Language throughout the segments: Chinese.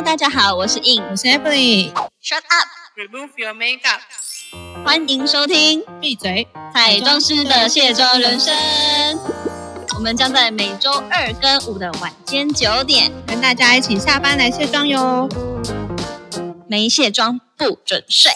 Hello，大家好，我是 In，我是 Emily。Shut up，Remove your makeup。欢迎收听闭嘴！彩妆师的卸妆人生。我们将在每周二跟五的晚间九点，跟大家一起下班来卸妆哟。没卸妆不准睡。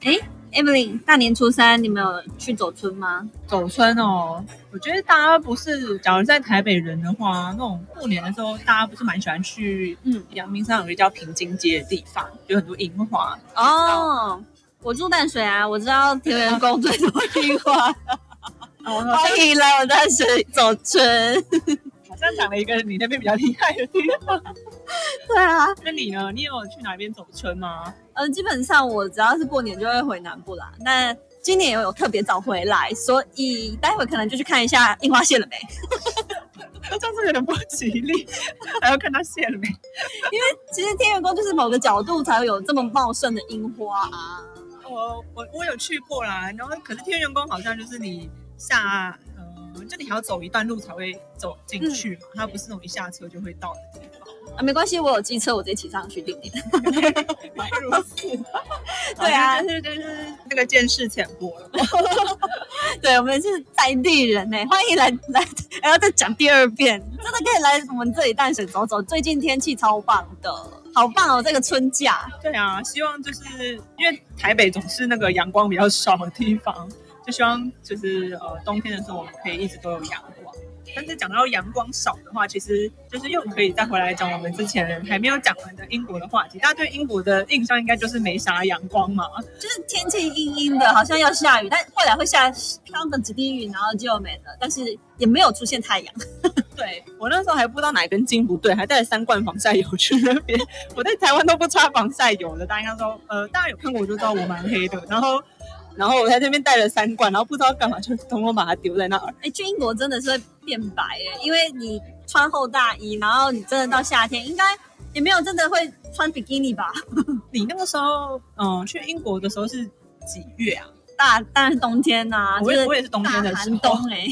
哎，Emily，大年初三你们有去走村吗？走村哦，我觉得大家不是，假如在台北人的话，那种过年的时候，大家不是蛮喜欢去，嗯嗯，阳明山有一个叫平津街的地方，有很多樱花。哦，我住淡水啊，我知道田园宫最多樱花，哦，欢迎来我淡水走村。好像讲了一个你那边比较厉害的地方。对啊，那你呢？你有去哪边走村吗？嗯，基本上我只要是过年就会回南部啦。那今年也有特别早回来，所以待会可能就去看一下樱花谢了没。这样子有点不吉利，还要看它谢了没？因为其实天元宫就是某个角度才会有这么茂盛的樱花啊。我我我有去过啦，然后可是天元宫好像就是你下，呃，就你还要走一段路才会走进去嘛，它不是那种一下车就会到的地方。啊，没关系，我有机车，我直接骑上去定点。对啊就是就是那个见识浅薄了。对，我们是在地人呢，欢迎来来，还要再讲第二遍，真的可以来我们这里淡水走走。最近天气超棒的，好棒哦，这个春假。对啊，希望就是因为台北总是那个阳光比较少的地方，就希望就是呃冬天的时候我们可以一直都有阳光。但是讲到阳光少的话，其实就是又可以再回来讲我们之前还没有讲完的英国的话题。大家对英国的印象应该就是没啥阳光嘛，就是天气阴阴的，好像要下雨，但后来会下飘个几滴雨，然后就没了，但是也没有出现太阳。对我那时候还不知道哪根筋不对，还带了三罐防晒油去那边。我在台湾都不擦防晒油的，大家应该说，呃，大家有看过我就知道我蛮黑的。然后，然后我在那边带了三罐，然后不知道干嘛就统统把它丢在那儿。哎，去英国真的是会变白哎，因为你穿厚大衣，然后你真的到夏天，应该也没有真的会穿比基尼吧？你那个时候，嗯、去英国的时候是几月啊？大当然是冬天呐、就是我也我也是冬天的时候寒冬哎、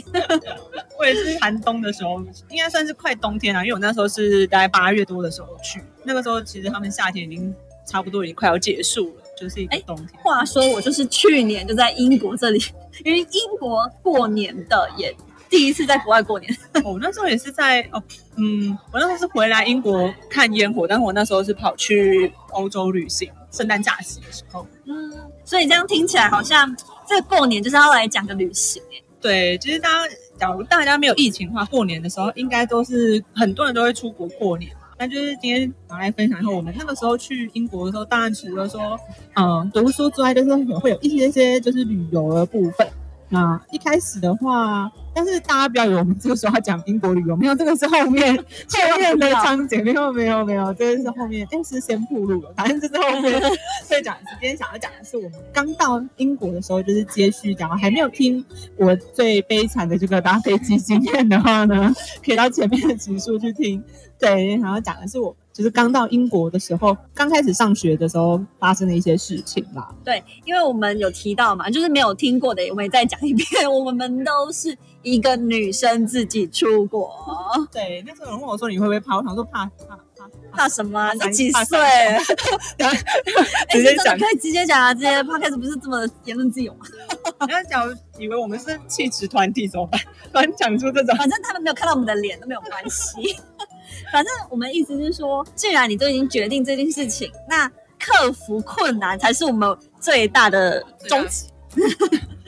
我也是寒冬的时候，应该算是快冬天了，因为我那时候是大概八月多的时候去，那个时候其实他们夏天已经差不多已经快要结束了，就是一个哎冬天。话说我就是去年就在英国这里，因为英国过年的也第一次在国外过年，我那时候也是在哦，嗯，我那时候是回来英国看烟火，但是我那时候是跑去欧洲旅行，圣诞假期的时候。嗯，所以这样听起来好像这过年就是要来讲个旅行哎、对，其实大家假如大家没有疫情的话，过年的时候应该都是很多人都会出国过年。那就是今天拿来分享一下，我们那个时候去英国的时候，当然除了说嗯读书之外，就是会有一些些就是旅游的部分。那一开始的话，但是大家不要以为我们这个时候要讲英国旅游，没有，这个是后面后面的场景，没有没有没有，这个是后面，哎，是先铺路了，反正这是后面会讲。今天想要讲的是我们刚到英国的时候，就是接续讲，还没有听我最悲惨的这个搭飞机经验的话呢，可以到前面的集数去听。对，然后讲的是我就是刚到英国的时候，刚开始上学的时候发生的一些事情啦。对，因为我们有提到嘛，就是没有听过的，我们也再讲一遍。我们都是一个女生自己出国，对，那时候有人问我说你会不会怕，我想说怕怕怕怕什么啊？几岁？直接讲可以直接讲啊！这些 podcast 不是这么言论自由吗？你要假如以为我们是气质团体怎么办？突然讲出这种，反正他们没有看到我们的脸都没有关系。反正我们的意思是说，既然你都已经决定这件事情，那克服困难才是我们最大的终极。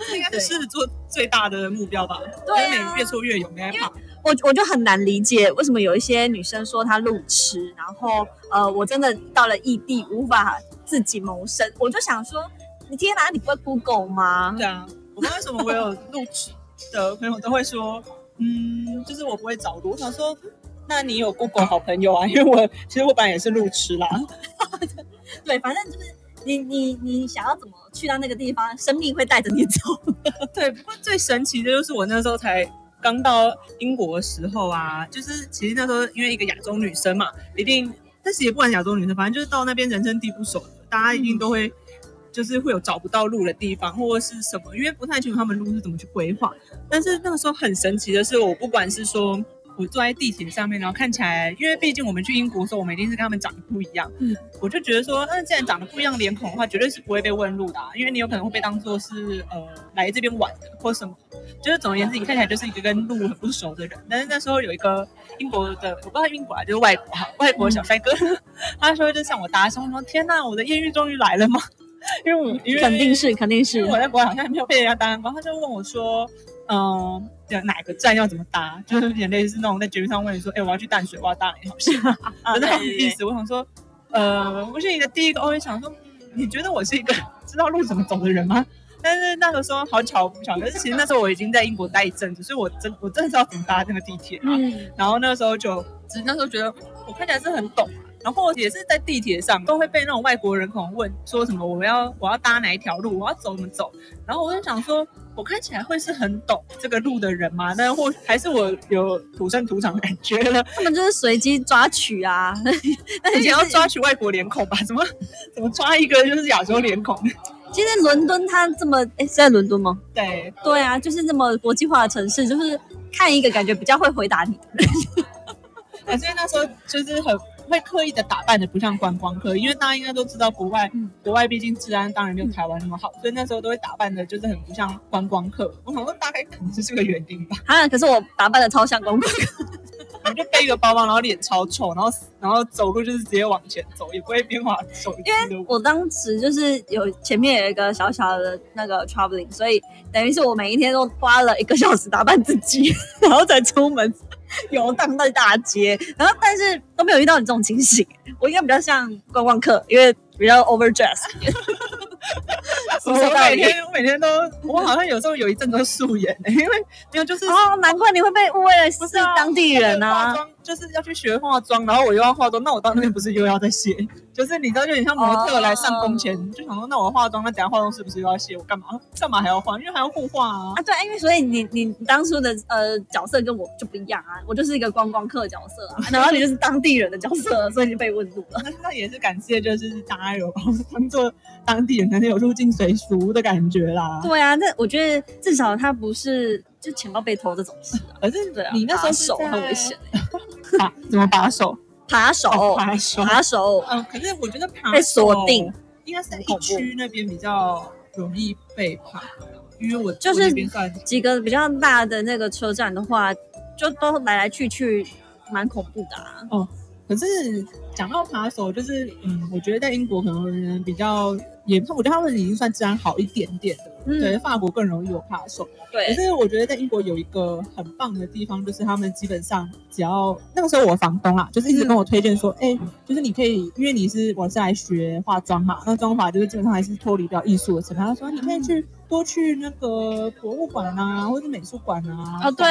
这应该是做最大的目标吧？对越挫越勇，没害怕。我我就很难理解为什么有一些女生说她路痴，然后呃，我真的到了异地无法自己谋生，我就想说，你天哪，你不会 Google 吗？对啊，我不知道为什么我有路痴的朋友都会说，嗯，就是我不会找路。我想说，那你有 Google 好朋友啊？因为我其实我本来也是路痴啦。对，反正就是你你你想要怎么去到那个地方，生命会带着你走。对，不过最神奇的就是我那时候才刚到英国的时候啊，就是其实那时候因为一个亚洲女生嘛，一定，但是也不管亚洲女生，反正就是到那边人生地不熟的，大家一定都会。就是会有找不到路的地方，或者是什么，因为不太清楚他们路是怎么去规划。但是那个时候很神奇的是，我不管是说我坐在地铁上面，然后看起来，因为毕竟我们去英国的时候，我们一定是跟他们长得不一样。嗯，我就觉得说，那既然长得不一样脸孔的话，绝对是不会被问路的、啊，因为你有可能会被当做是呃来这边玩的或什么。就是总而言之，你看起来就是一个跟路很不熟的人。但是那时候有一个英国的，我不知道英国啊，就是外国哈，外国小帅哥，他说就向我搭讪，我说天呐，我的艳遇终于来了吗？因为我因为肯定是肯定是我在国外好像没有被人家搭讪过，他就问我说，嗯、哪个站要怎么搭？就是有点类似那种在节目上问你说，哎、我要去淡水，我要搭哪一条线？啊就那种意思。我想说，呃，我是你的第一个，我也想说，嗯你觉得我是一个知道路怎么走的人吗？但是那个时候好巧不巧，可是其实那时候我已经在英国待一阵子，所以我真我真的知道怎么搭那个地铁啊。嗯，然后那个时候就，只是那时候觉得嗯我看起来是很懂啊，然后也是在地铁上都会被那种外国人可能问说什么我要我要搭哪一条路，我要走怎么走，然后我就想说，我看起来会是很懂这个路的人吗？那或还是我有土生土长的感觉了？他们就是随机抓取啊，那 那你你要抓取外国脸孔吧？怎么怎么抓一个就是亚洲脸孔？其实伦敦它这么，哎，是在伦敦吗？对，对啊，就是这么国际化的城市，就是看一个感觉比较会回答你的人。啊，所以那时候就是很会刻意的打扮的不像观光客，因为大家应该都知道国外，嗯国外毕竟治安当然没有台湾那么好，所以那时候都会打扮的就是很不像观光客。我想说大概可能是这个原因吧，啊，可是我打扮的超像观光客，我就背一个包包，然后脸超臭，然后然后走路就是直接往前走，也不会边滑手机的我。我当时就是有前面有一个小小的那个 traveling，所以等于是我每一天都花了一个小时打扮自己，然后再出门游荡在大街，然后但是都没有遇到你这种情形。我应该比较像观光客，因为比较 overdress。是我每天我每天都，我好像有时候有一阵都素颜、因为没有就是哦，难怪你会被误会了是不是啊当地人化啊。妆就是要去学化妆，然后我又要化妆，那我到那边不是又要再卸？就是你知道，就有点像模特来上工前，就想说，那我化妆，那等下化妆是不是又要卸？我干嘛？干嘛还要化？因为还要互化啊。啊，对，因为所以你你你当初的呃角色跟我就不一样啊，我就是一个观光客角色啊，然后你就是当地人的角色，所以你就被问路了。那那也是感谢，就是大家有把我当做当地人，可能有入境随俗的感觉啦。对啊，那我觉得至少他不是就钱包被偷这种事啊。可是对啊，你那时候手很危险，把怎么把手？扒手哦扒手。扒手嗯，可是我觉得扒被锁定，应该是在一区那边比较容易被扒，因为我就是几个比较大的那个车站的话，就都来来去去，蛮恐怖的啊。可是讲到扒手，就是嗯，我觉得在英国可能比较也，我觉得他们已经算治安好一点点的。嗯对，法国更容易有扒手。可，是我觉得在英国有一个很棒的地方，就是他们基本上只要那个时候我房东啊，就是一直跟我推荐说，哎、就是你可以，因为你是我是来学化妆嘛，那妆法就是基本上还是脱离不了艺术的成分。他说你可以去多去那个博物馆啊，或者是美术馆啊。哦对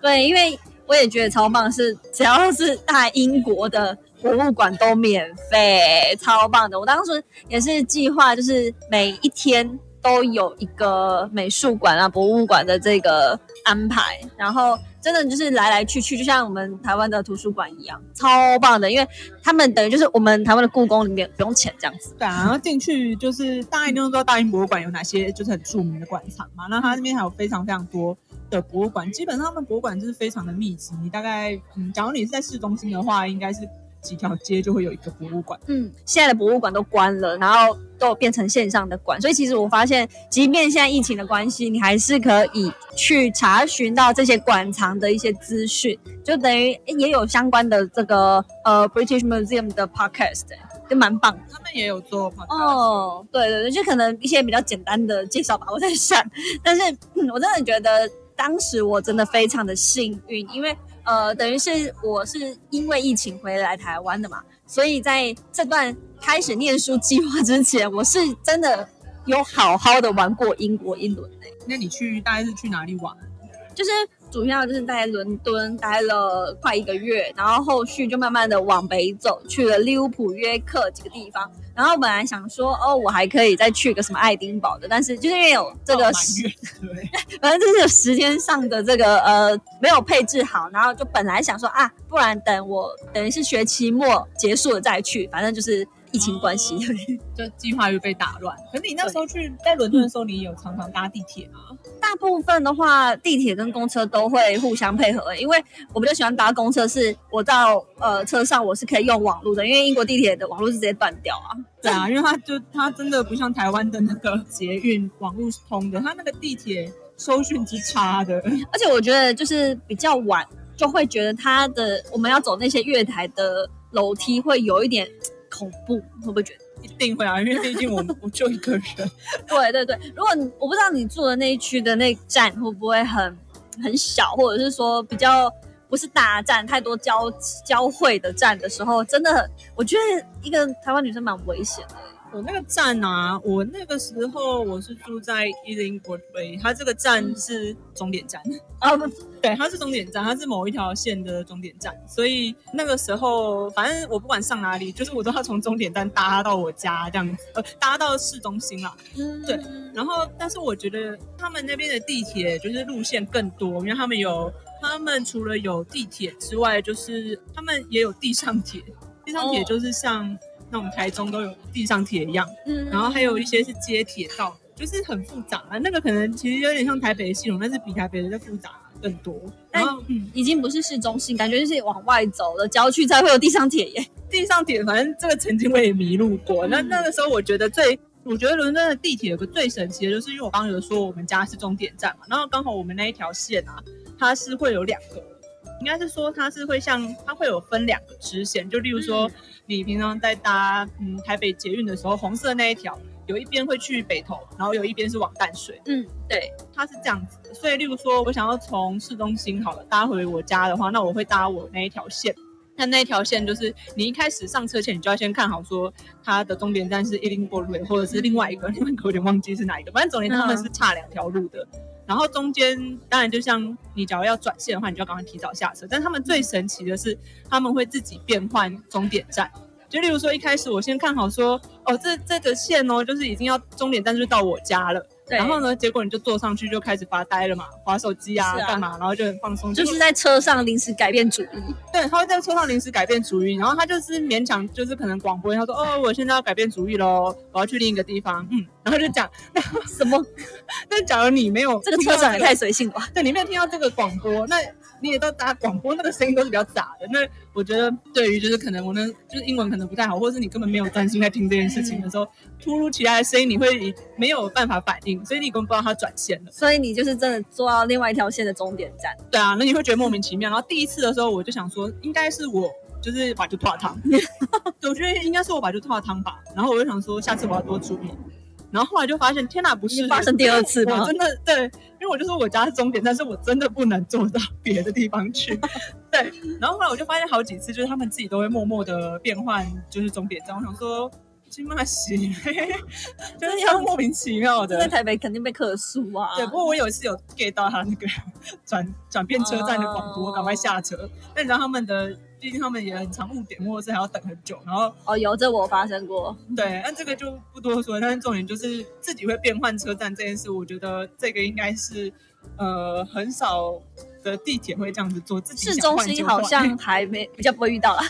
对，因为我也觉得超棒，是只要是大英国的博物馆都免费，超棒的。我当时也是计划，就是每一天都有一个美术馆啊、博物馆的这个安排，然后真的就是来来去去，就像我们台湾的图书馆一样，超棒的。因为他们等于就是我们台湾的故宫里面不用钱这样子。对啊，然后进去就是大家一定都知道大英博物馆有哪些就是很著名的馆藏嘛，那它那边还有非常非常多的博物馆，基本上他们博物馆就是非常的密集，你大概嗯，假如你是在市中心的话，应该是几条街就会有一个博物馆。嗯，现在的博物馆都关了，然后都有变成线上的馆，所以其实我发现，即便现在疫情的关系，你还是可以去查询到这些馆藏的一些资讯，就等于也有相关的这个呃 British Museum 的 podcast，就蛮棒。他们也有做哦，对对对，就可能一些比较简单的介绍吧，我在想，但是、嗯我真的觉得当时我真的非常的幸运，因为呃，等于是我是因为疫情回来台湾的嘛，所以在这段开始念书计划之前，我是真的有好好的玩过英国一轮的、那你去大概是去哪里玩？就是主要就是在伦敦待了快一个月，然后后续就慢慢的往北走，去了利物浦、约克几个地方。然后本来想说，哦，我还可以再去个什么爱丁堡的，但是就是因为有这个 反正就是有时间上的这个呃没有配置好，然后就本来想说啊，不然等我等于是学期末结束了再去，反正就是疫情关系。就计划又被打乱。可是你那时候去在伦敦的时候，你有常常搭地铁吗？大部分的话，地铁跟公车都会互相配合，因为我比较喜欢搭公车，是我到呃车上我是可以用网络的，因为英国地铁的网络是直接断掉啊。对啊，因为它就它真的不像台湾的那个捷运网络是通的，它那个地铁收讯之差的。而且我觉得就是比较晚，就会觉得它的我们要走那些月台的楼梯会有一点恐怖，会不会觉得？一定会啊，因为毕竟我 我就一个人。对对对，如果我不知道你住的那一区的那站会不会很很小，或者是说比较不是大站，太多交交汇的站的时候，真的我觉得一个台湾女生蛮危险的。我那个站啊，我那个时候我是住在伊林国威，它这个站是终点站啊，对，它是终点站，它是某一条线的终点站，所以那个时候反正我不管上哪里，就是我都要从终点站搭到我家这样子，呃，搭到市中心啦。嗯对，然后但是我觉得他们那边的地铁就是路线更多，因为他们有他们除了有地铁之外，就是他们也有地上铁，地上铁就是像。那我们台中都有地上铁一样，嗯，然后还有一些是接铁道，就是很复杂啊。那个可能其实有点像台北的系统，但是比台北的复杂更多。然后，嗯，已经不是市中心，感觉就是往外走的郊区才会有地上铁耶。地上铁，反正这个曾经我也迷路过。那那个时候，我觉得最，我觉得伦敦的地铁有个最神奇的，就是因为我刚刚有说我们家是终点站嘛，然后刚好我们那一条线啊，它是会有两个。应该是说它是会像它会有分两个支线，就例如说你平常在搭嗯台北捷运的时候，红色那一条有一边会去北投，然后有一边是往淡水。嗯，对，它是这样子。所以例如说我想要从市中心好了搭回我家的话，那我会搭我那一条线。那那一条线就是你一开始上车前，你就要先看好说它的终点站是伊林波路，或者是另外一个，另外一个有点忘记是哪一个，反正总之他们是差两条路的。然后中间当然就像你假如要转线的话，你就要赶快提早下车。但他们最神奇的是，他们会自己变换终点站。就例如说，一开始我先看好说，哦，这这个线哦，就是已经要终点站就到我家了。然后呢，结果你就坐上去就开始发呆了嘛，划手机啊，干嘛？然后就很放松，就是在车上临时改变主意。对，他会在车上临时改变主意，然后他就是勉强，就是可能广播，他说：“哦，我现在要改变主意喽，我要去另一个地方。”嗯，然后就讲 什么？那假如你没有这个车长也太随性了，对，你没有听到这个广播，那。你也都打广播，那个声音都是比较杂的。那我觉得，对于就是可能我呢，就是英文可能不太好，或者是你根本没有专心在听这件事情的时候，突如其来的声音，你会没有办法反应，所以你根本不知道它转线了。所以你就是真的坐到另外一条线的终点站。对啊，那你会觉得莫名其妙。然后第一次的时候，我就想说，应该是我就是把就拖汤，我觉得应该是我把就拖汤吧。然后我就想说，下次我要多注意。然后后来就发现，天哪，不是发生第二次吗？真的对，因为我就说我家是终点，但是我真的不能坐到 别的地方去。对，然后后来我就发现好几次，就是他们自己都会默默的变换，就是终点站。我想说，金马西，就是要莫名其妙的，在台北肯定被克诉啊。对，不过我有一次有 get 到他那个转转变车站的广播，赶快下车。那你知道他们的？毕竟他们也很常误点，或者是还要等很久。然后哦，有这我发生过。对，那这个就不多说。但是重点就是自己会变换车站这件事，我觉得这个应该是呃很少的地铁会这样子做。自己市中心好像还没 比较不会遇到啦。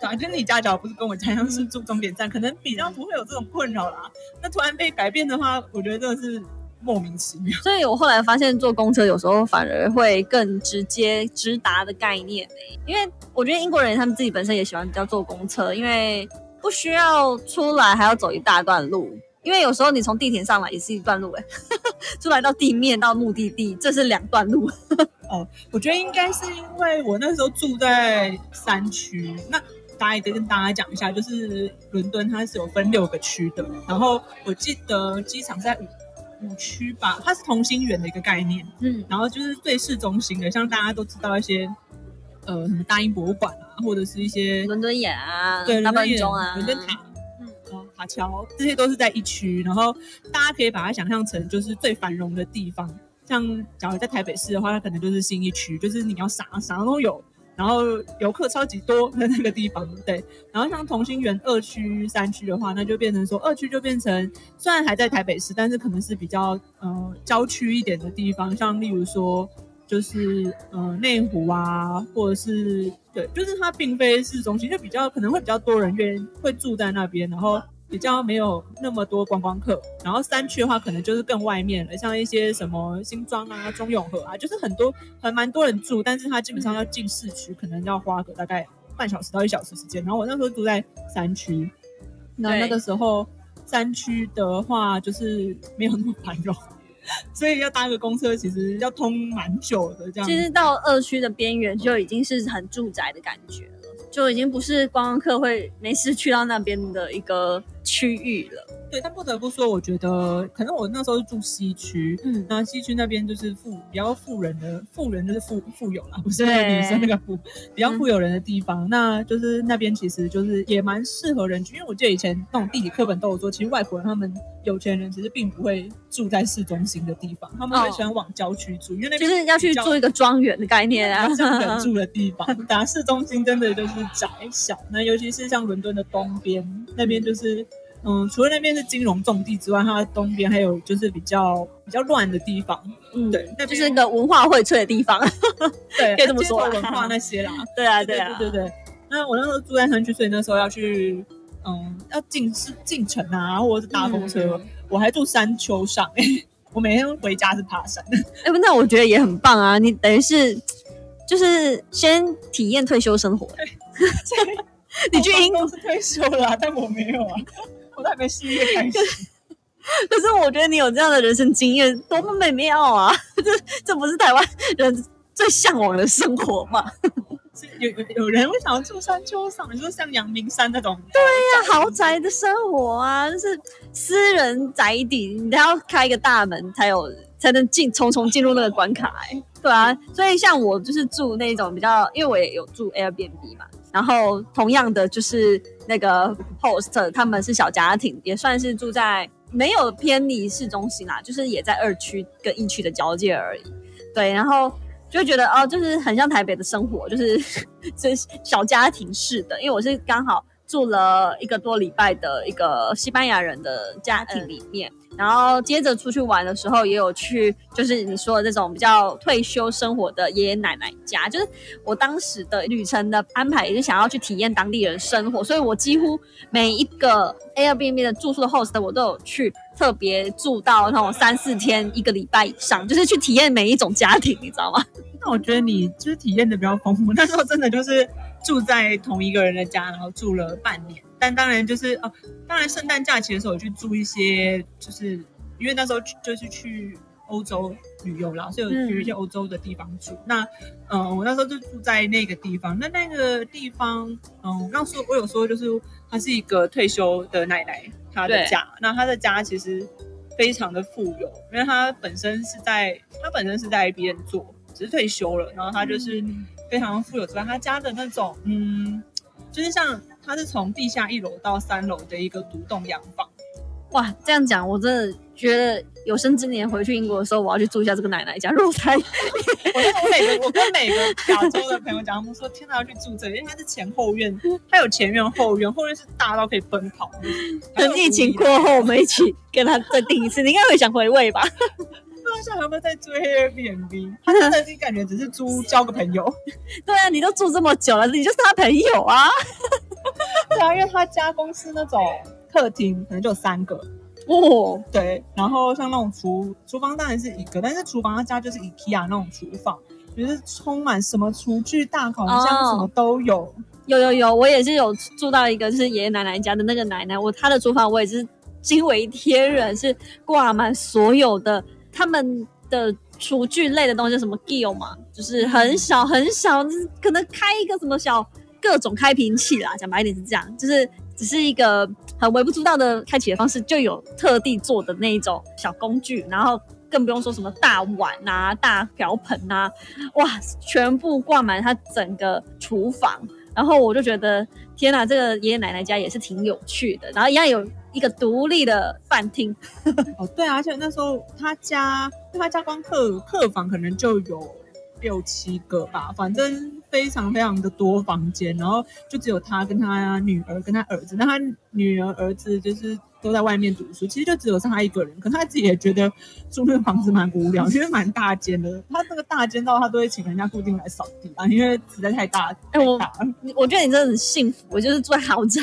反正你家脚不是跟我家一样是住终点站，可能比较不会有这种困扰啦。那突然被改变的话，我觉得真的是。莫名其妙，所以我后来发现坐公车有时候反而会更直接直达的概念因为我觉得英国人他们自己本身也喜欢比较坐公车，因为不需要出来还要走一大段路，因为有时候你从地铁上来也是一段路哎，出来到地面到目的地这是两段路。哦，我觉得应该是因为我那时候住在山区，那大家也得跟大家讲一下，就是伦敦它是有分六个区的，然后我记得机场在五。五区吧，它是同心圆的一个概念，嗯，然后就是最市中心的，像大家都知道一些，呃，什么大英博物馆啊，或者是一些伦敦眼啊，对，大笨钟啊，伦敦塔，桥，这些都是在一区，然后大家可以把它想象成就是最繁荣的地方，像假如在台北市的话，它可能就是新一区，就是你要啥啥都有。然后游客超级多的那个地方，对。然后像同心园二区、三区的话，那就变成说二区就变成虽然还在台北市，但是可能是比较呃郊区一点的地方，像例如说。就是呃内湖啊，或者是对，就是它并非市中心，就比较可能会比较多人愿意会住在那边，然后比较没有那么多观光客。然后山区的话，可能就是更外面了，像一些什么新庄啊、中永和啊，就是很多还蛮多人住，但是它基本上要进市区，可能要花个大概半小时到一小时时间。然后我那时候住在山区，那那个时候山区的话就是没有那么繁荣。所以要搭个公车，其实要通蛮久的，这样。其实到二区的边缘就已经是很住宅的感觉了，就已经不是观光客会没事去到那边的一个区域了。对，但不得不说，我觉得可能我那时候是住西区，嗯，那西区那边就是富比较富人的，富人就是富富有啦，不是那个女生那个富，比较富有人的地方。那就是那边其实就是也蛮适合人居，因为我记得以前那种地理课本都有说，其实外国人他们有钱人其实并不会住在市中心的地方，他们会喜欢往郊区住，因为那边就是要去做一个庄园的概念啊比。较像人住的地方。打市中心真的就是窄小，那尤其是像伦敦的东边那边就是。嗯，除了那边是金融重地之外，它的东边还有就是比较比较乱的地方，嗯，对，那就是一个文化荟萃的地方。对，可以这么说文化那些啦。对啊，对啊，对对对。那我那时候住在山区，所以那时候要去，嗯，要进是进城啊，或者是搭公车，嗯我还住山丘上、我每天回家是爬山。哎、不那我觉得也很棒啊！你等于是就是先体验退休生活。你去英国是退休了啊、但我没有啊，我都还没事业开始。可是我觉得你有这样的人生经验，多么美妙啊！这这不是台湾人最向往的生活吗？有有有人会想要住山丘上，你说像阳明山那种，对呀豪宅的生活啊，就是私人宅邸，你都要开一个大门才有才能进，重重进入那个关卡、哎，对啊，所以像我就是住那种比较，因为我也有住 Airbnb 嘛，然后同样的就是那个 host 他们是小家庭，也算是住在没有偏离市中心啦，就是也在二区跟一区的交界而已，对，然后。就觉得哦，就是很像台北的生活，就是 是小家庭式的。因为我是刚好住了一个多礼拜的一个西班牙人的家庭里面，然后接着出去玩的时候，也有去就是你说的这种比较退休生活的爷爷奶奶家。就是我当时的旅程的安排也是想要去体验当地人生活，所以我几乎每一个 Airbnb 的住宿的 host 我都有去特别住到那种三四天、一个礼拜以上，就是去体验每一种家庭，你知道吗？那我觉得你就是体验的比较丰富。那时候真的就是住在同一个人的家，然后住了半年。但当然就是哦，当然圣诞假期的时候有去住一些，就是因为那时候去就是去欧洲旅游啦，所以有去一些欧洲的地方住。那嗯，我那时候就住在那个地方。那那个地方，嗯，我刚说我有说就是她是一个退休的奶奶，她的家。那她的家其实非常的富有，因为她本身是在她本身是在 IBM 做。只是退休了，然后他就是非常富有之外，他家的那种，嗯，就是像他是从地下一楼到三楼的一个独栋洋房。哇，这样讲我真的觉得有生之年回去英国的时候，我要去住一下这个奶奶家。如果他我我每个我跟每个亚洲的朋友讲，他们说天哪要去住这里，因为它是前后院，它有前院后院，后院是大到可以奔跑。等疫情过后，我们一起跟他再订一次，你应该会想回味吧？不知道现在有没有在追 Airbnb？他真的是感觉只是租交个朋友。对啊，你都住这么久了，你就是他朋友啊。对啊，因为他家公司那种客厅可能就有三个。哦，对，然后像那种厨厨房当然是一个，但是厨房他家就是 IKEA 那种厨房，就是充满什么厨具、大烤箱哦什么都有。有有有，我也是有住到一个就是爷爷奶奶家的那个奶奶，我她的厨房我也是惊为天人，是挂满所有的他们的厨具类的东西，什么 Gill 嘛，就是很小很小，可能开一个什么小各种开瓶器啦，讲白一点是这样，就是只是一个很微不足道的开启的方式，就有特地做的那一种小工具，然后更不用说什么大碗啊、大瓢盆啊，哇，全部挂满它整个厨房。然后我就觉得，天哪，这个爷爷奶奶家也是挺有趣的。然后一样有一个独立的饭厅，哦，对啊，而且那时候他家，他家光客客房可能就有六七个吧，反正非常非常的多房间，然后就只有他跟他女儿跟他儿子，那他女儿儿子就是都在外面读书，其实就只有剩他一个人。可他自己也觉得住那个房子蛮无聊，因为蛮大间的。他那个大间到他都会请人家固定来扫地啊，因为实在太大。哎，我我觉得你真的很幸福，我就是住在豪宅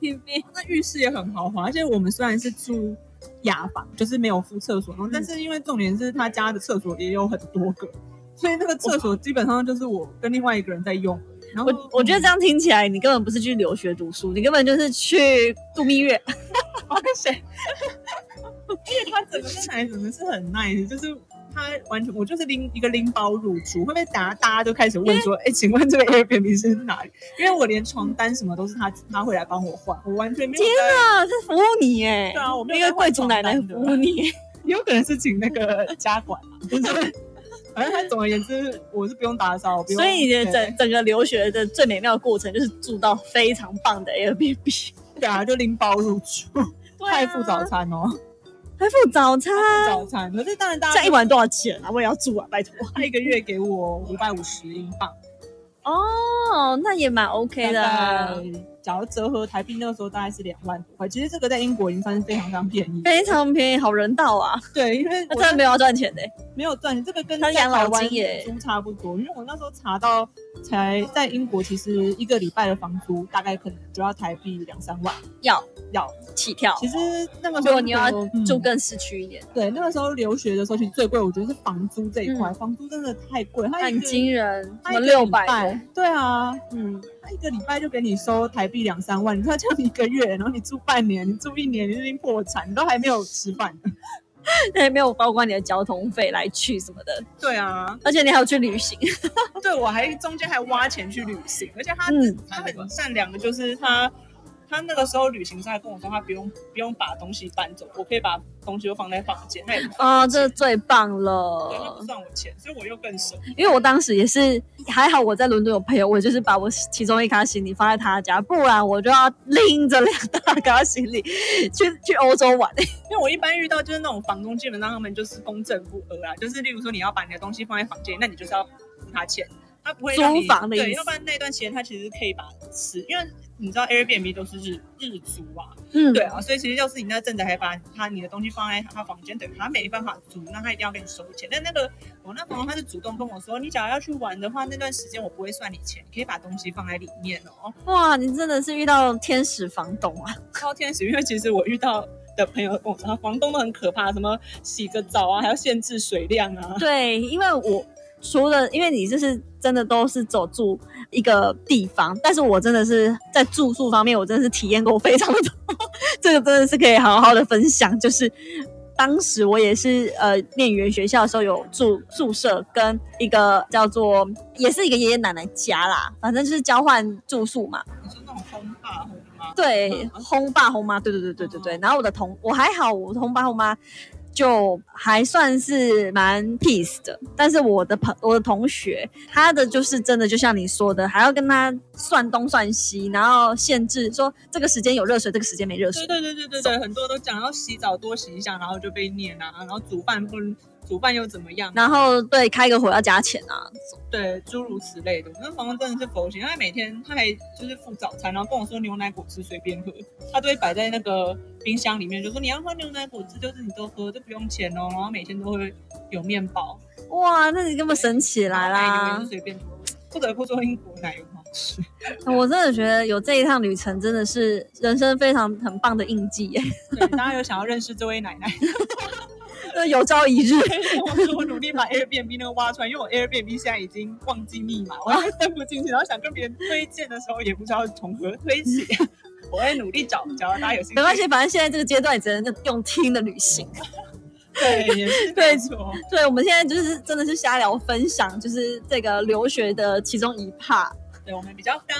里面。那浴室也很豪华，而且我们虽然是住雅房，就是没有附厕所，但是因为重点是他家的厕所也有很多个，所以那个厕所基本上就是我跟另外一个人在用。然后我我觉得这样听起来，你根本不是去留学读书，你根本就是去度蜜月。我跟谁？因为他整个身材真的是很 nice，就是他完全我就是拎一个拎包入住，会不会等下大家都开始问说，哎，请问这个 Airbnb 是哪里？因为我连床单什么都是他他会来帮我换，我完全没有天在。啊，这服务你耶！对啊，我没有一个贵族奶奶服务你。有可能是请那个家管啊，就是反正他总而言之，我是不用打扫，不用所以你的整整个留学的最美妙的过程，就是住到非常棒的 Airbnb，对啊，就拎包入住，还附早餐哦，还付早餐，早餐。可是当然大家这一晚多少钱啊？我也要住啊，拜托。他一个月给我五百五十英镑，哦，那也蛮 OK 的假如折合台币那个时候大概是两万多块，其实这个在英国已经算是非常非常便宜。非常便宜，好人道啊！对，因为真的没有要赚钱的欸，没有赚钱，这个跟他养老在台湾金耶租差不多。因为我那时候查到，才在英国其实一个礼拜的房租大概可能就要台币两三万要要。起跳。其实那个时候你要嗯住更市区一点，对，那个时候留学的时候，其实最贵，我觉得是房租这一块，嗯房租真的太贵，很惊人，什么六百对啊，嗯，他一个礼拜就给你收台币两三万，你说这样一个月，然后你住半年，你住一年，你就已经破产，你都还没有吃饭呢。那也没有包括你的交通费来去什么的，对啊，而且你还要去旅行，对我还中间还挖钱去旅行，而且他、嗯他很善良的，就是他。他那个时候旅行社还跟我说，他不用不用把东西搬走，我可以把东西都放在房间，他也不啊，这最棒了对，他了不！算我钱，所以我又更省。因为我当时也是还好，我在伦敦有朋友，我就是把我其中一卡行李放在他家，不然我就要拎着两大卡行李去去欧洲玩。因为我一般遇到就是那种房东，基本上他们就是公正不阿啦，就是例如说你要把你的东西放在房间，那你就是要付他钱，他不会租房的意思对，要不然那段时间他其实可以把吃，因为你知道 Airbnb 都是日日租啊，嗯，对啊，所以其实要是你那阵子还把他你的东西放在他房间，等于他没办法租，那他一定要跟你收钱。但那个我那朋友他是主动跟我说，你假如要去玩的话，那段时间我不会算你钱，你可以把东西放在里面哦。哇，你真的是遇到天使房东啊！超天使，因为其实我遇到的朋友跟我说，房东都很可怕，什么洗个澡啊，还要限制水量啊。对，因为我除了因为你就是真的都是走住一个地方，但是我真的是在住宿方面，我真的是体验过非常的多，这个真的是可以好好的分享。就是当时我也是呃念语言学校的时候有住宿舍，跟一个叫做也是一个爷爷奶奶家啦，反正就是交换住宿嘛。你说那种轰爸轰妈，对，轰爸轰妈，对对对对对对。然后我的同我还好，我轰爸轰妈就还算是蛮 peace 的，但是我的朋我的同学，他的就是真的就像你说的，还要跟他算东算西，然后限制说这个时间有热水，这个时间没热水对。对对对对对，很多都讲要洗澡多洗一下，然后就被念啊，然后煮饭不煮饭又怎么样、啊，然后对开个火要加钱啊，对诸如此类的。那房东真的是佛心，他每天他还就是付早餐，然后跟我说牛奶果汁随便喝，他都会摆在那个冰箱里面，就说你要喝牛奶果汁，就是你都喝，就不用钱哦。然后每天都会有面包，哇，那你根本神起来啦！随便喝。不得不说英国奶油好吃，我真的觉得有这一趟旅程真的是人生非常很棒的印记耶，对，大家有想要认识这位奶奶，那 有朝一日。我说我努力把 Airbnb 那个挖出来，因为我 Airbnb 现在已经忘记密码，我还登不进去，然后想跟别人推荐的时候也不知道从何推起。我会努力找，找到大家有兴趣。没关系，反正现在这个阶段也只能用听的旅行。对，也是对。对，我们现在就是真的是瞎聊分享，就是这个留学的其中一 part。对，我们比较刚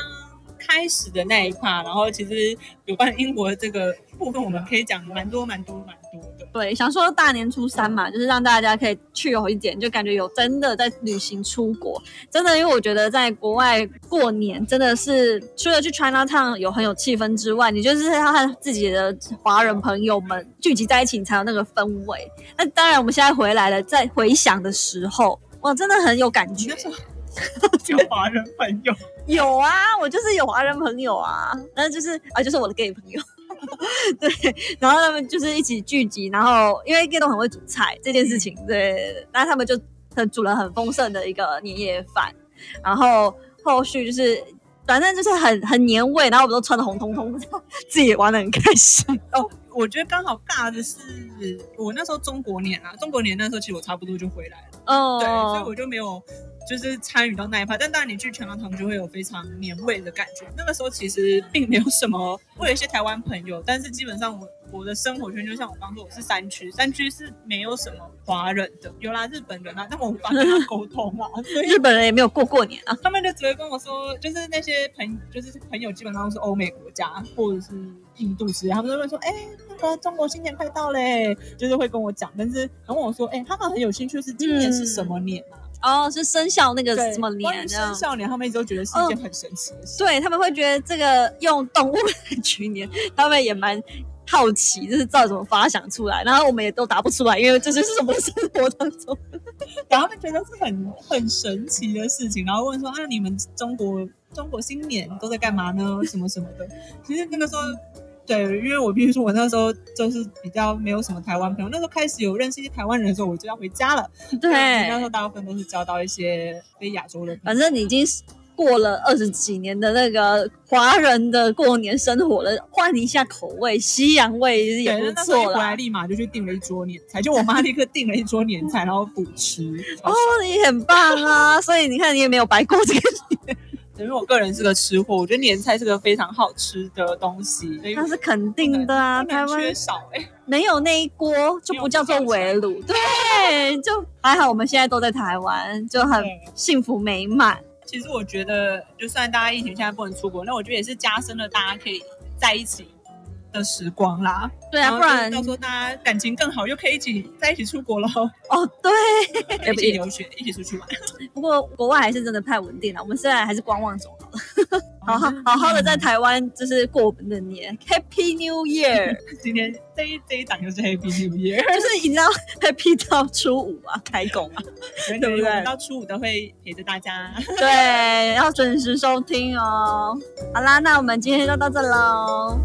开始的那一 part，然后其实有关英国的这个部分，我们可以讲蛮多、蛮多、蛮多的。对，想说大年初三嘛，就是让大家可以去有一点，就感觉有真的在旅行出国。真的，因为我觉得在国外过年真的是除了去 China Town 有很有气氛之外，你就是要和自己的华人朋友们聚集在一起，你才有那个氛围。那当然，我们现在回来了，在回想的时候，哇，真的很有感觉 有华人朋友，有啊，我就是有华人朋友啊，那就是啊，就是我的 gay 朋友。对，然后他们就是一起聚集，然后因为叶东很会煮菜这件事情，对，然后他们就很煮了很丰盛的一个年夜饭，然后后续就是反正就是很很年味，然后我们都穿的红彤彤，自己也玩的很开心。哦，我觉得刚好尬的是，我那时候中国年啊，中国年那时候其实我差不多就回来了，哦，对，所以我就没有就是参与到那一趴。但当然你去全狼堂就会有非常年味的感觉。那个时候其实并没有什么，我有一些台湾朋友，但是基本上我我的生活圈就像我刚说，我是山区，山区是没有什么华人的，有啦日本人啊，但我无法跟他沟通啊，日本人也没有过过年啊。他们就只会跟我说，就是那些朋，就是朋友基本上都是欧美国家或者是印度之类，他们都会说，哎、那个中国新年快到嘞，就是会跟我讲，但是然后我说，哎、他们很有兴趣是今年是什么年啊？哦，是生肖那个，什么年生？肖年，他们一直都觉得是一件很神奇的事。对他们会觉得这个用动物来取年，他们也蛮好奇，就是照怎么发想出来，然后我们也都答不出来，因为这就是什么生活当中。然后他们觉得是很很神奇的事情，然后问说，啊，你们中国中国新年都在干嘛呢？什么什么的。其实那个时候。对，因为我必须说，我那时候就是比较没有什么台湾朋友。那时候开始有认识一些台湾人的时候，我就要回家了。对，那时候大部分都是交到一些非亚洲的朋友。反正你已经过了二十几年的那个华人的过年生活了，换一下口味，西洋味也对，不错回来。立马就去订了一桌年菜，就我妈立刻订了一桌年菜，然后补吃。哦，你很棒啊！所以你看，你也没有白过这个年，因为我个人是个吃货，我觉得年菜是个非常好吃的东西，所以那是肯定的啊。台湾缺少哎、没有那一锅就不叫做围炉，对，就还好。我们现在都在台湾，就很幸福美满。其实我觉得，就算大家疫情现在不能出国，那我觉得也是加深了大家可以在一起的时光啦。对啊，不然到时候大家感情更好，又可以一起在一起出国了，哦，对。一起留学，一起出去玩。不过国外还是真的太稳定了，我们虽然还是观望中好了，好好好好的在台湾就是过我们的年，Happy New Year，今天这一这一档就是 Happy New Year，就是你知道 Happy 到初五啊，开工啊，对对不对到初五都会陪着大家。对，要准时收听哦。好啦，那我们今天就到这喽。